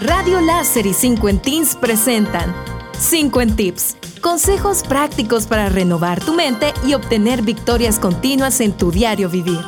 Radio Láser y 5 en Teens presentan 5 en Tips. Consejos prácticos para renovar tu mente y obtener victorias continuas en tu diario vivir.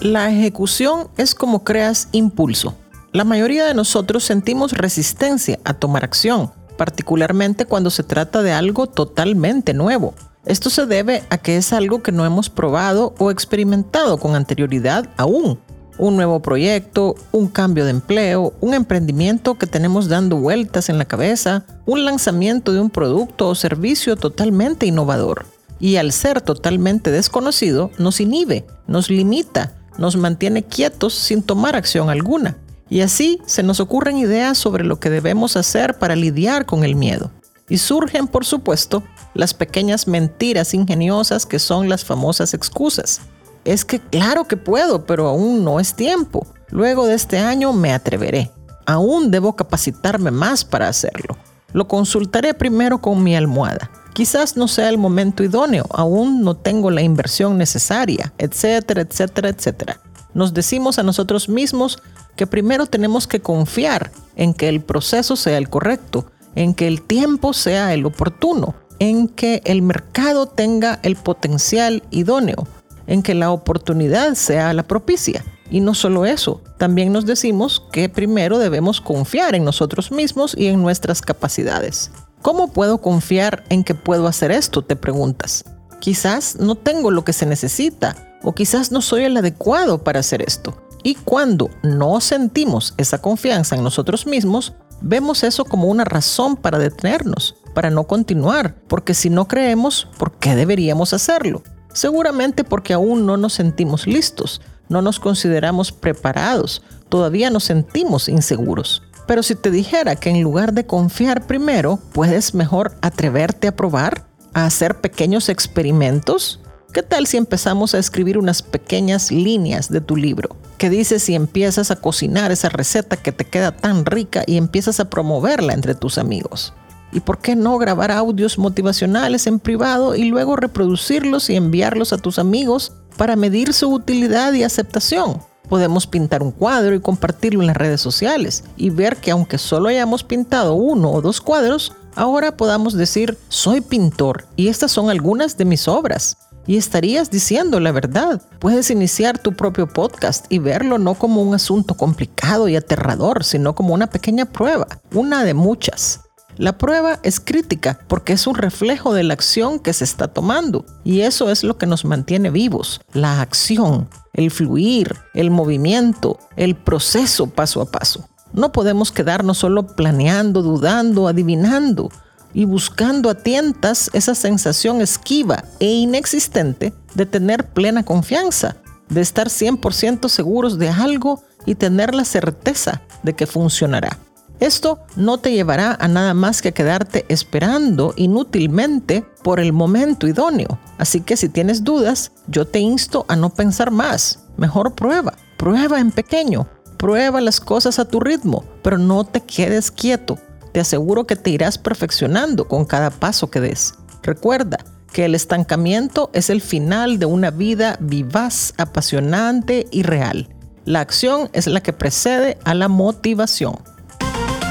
La ejecución es como creas impulso. La mayoría de nosotros sentimos resistencia a tomar acción, particularmente cuando se trata de algo totalmente nuevo. Esto se debe a que es algo que no hemos probado o experimentado con anterioridad aún un nuevo proyecto, un cambio de empleo, un emprendimiento que tenemos dando vueltas en la cabeza, un lanzamiento de un producto o servicio totalmente innovador. Y al ser totalmente desconocido, nos inhibe, nos limita, nos mantiene quietos sin tomar acción alguna. Y así se nos ocurren ideas sobre lo que debemos hacer para lidiar con el miedo. Y surgen, por supuesto, las pequeñas mentiras ingeniosas que son las famosas excusas es que claro que puedo, pero aún no es tiempo. Luego de este año me atreveré. Aún debo capacitarme más para hacerlo. Lo consultaré primero con mi almohada. Quizás no sea el momento idóneo, aún no tengo la inversión necesaria, etcétera, etcétera, etcétera. Nos decimos a nosotros mismos que primero tenemos que confiar en que el proceso sea el correcto, en que el tiempo sea el oportuno, en que el mercado tenga el potencial idóneo, en que la oportunidad sea la propicia. Y no solo eso, también nos decimos que primero debemos confiar en nosotros mismos y en nuestras capacidades. ¿Cómo puedo confiar en que puedo hacer esto? Te preguntas. Quizás no tengo lo que se necesita o quizás no soy el adecuado para hacer esto. Y cuando no sentimos esa confianza en nosotros mismos, vemos eso como una razón para detenernos, para no continuar, porque si no creemos, ¿por qué deberíamos hacerlo? Seguramente porque aún no nos sentimos listos, no nos consideramos preparados, todavía nos sentimos inseguros. Pero si te dijera que en lugar de confiar primero, puedes mejor atreverte a probar, a hacer pequeños experimentos, ¿qué tal si empezamos a escribir unas pequeñas líneas de tu libro? ¿Qué dices si empiezas a cocinar esa receta que te queda tan rica y empiezas a promoverla entre tus amigos? ¿Y por qué no grabar audios motivacionales en privado y luego reproducirlos y enviarlos a tus amigos para medir su utilidad y aceptación? Podemos pintar un cuadro y compartirlo en las redes sociales y ver que aunque solo hayamos pintado uno o dos cuadros, ahora podamos decir, soy pintor y estas son algunas de mis obras. Y estarías diciendo la verdad. Puedes iniciar tu propio podcast y verlo no como un asunto complicado y aterrador, sino como una pequeña prueba, una de muchas. La prueba es crítica porque es un reflejo de la acción que se está tomando y eso es lo que nos mantiene vivos, la acción, el fluir, el movimiento, el proceso paso a paso. No podemos quedarnos solo planeando, dudando, adivinando y buscando a tientas esa sensación esquiva e inexistente de tener plena confianza, de estar 100% seguros de algo y tener la certeza de que funcionará. Esto no te llevará a nada más que quedarte esperando inútilmente por el momento idóneo. Así que si tienes dudas, yo te insto a no pensar más. Mejor prueba. Prueba en pequeño. Prueba las cosas a tu ritmo, pero no te quedes quieto. Te aseguro que te irás perfeccionando con cada paso que des. Recuerda que el estancamiento es el final de una vida vivaz, apasionante y real. La acción es la que precede a la motivación.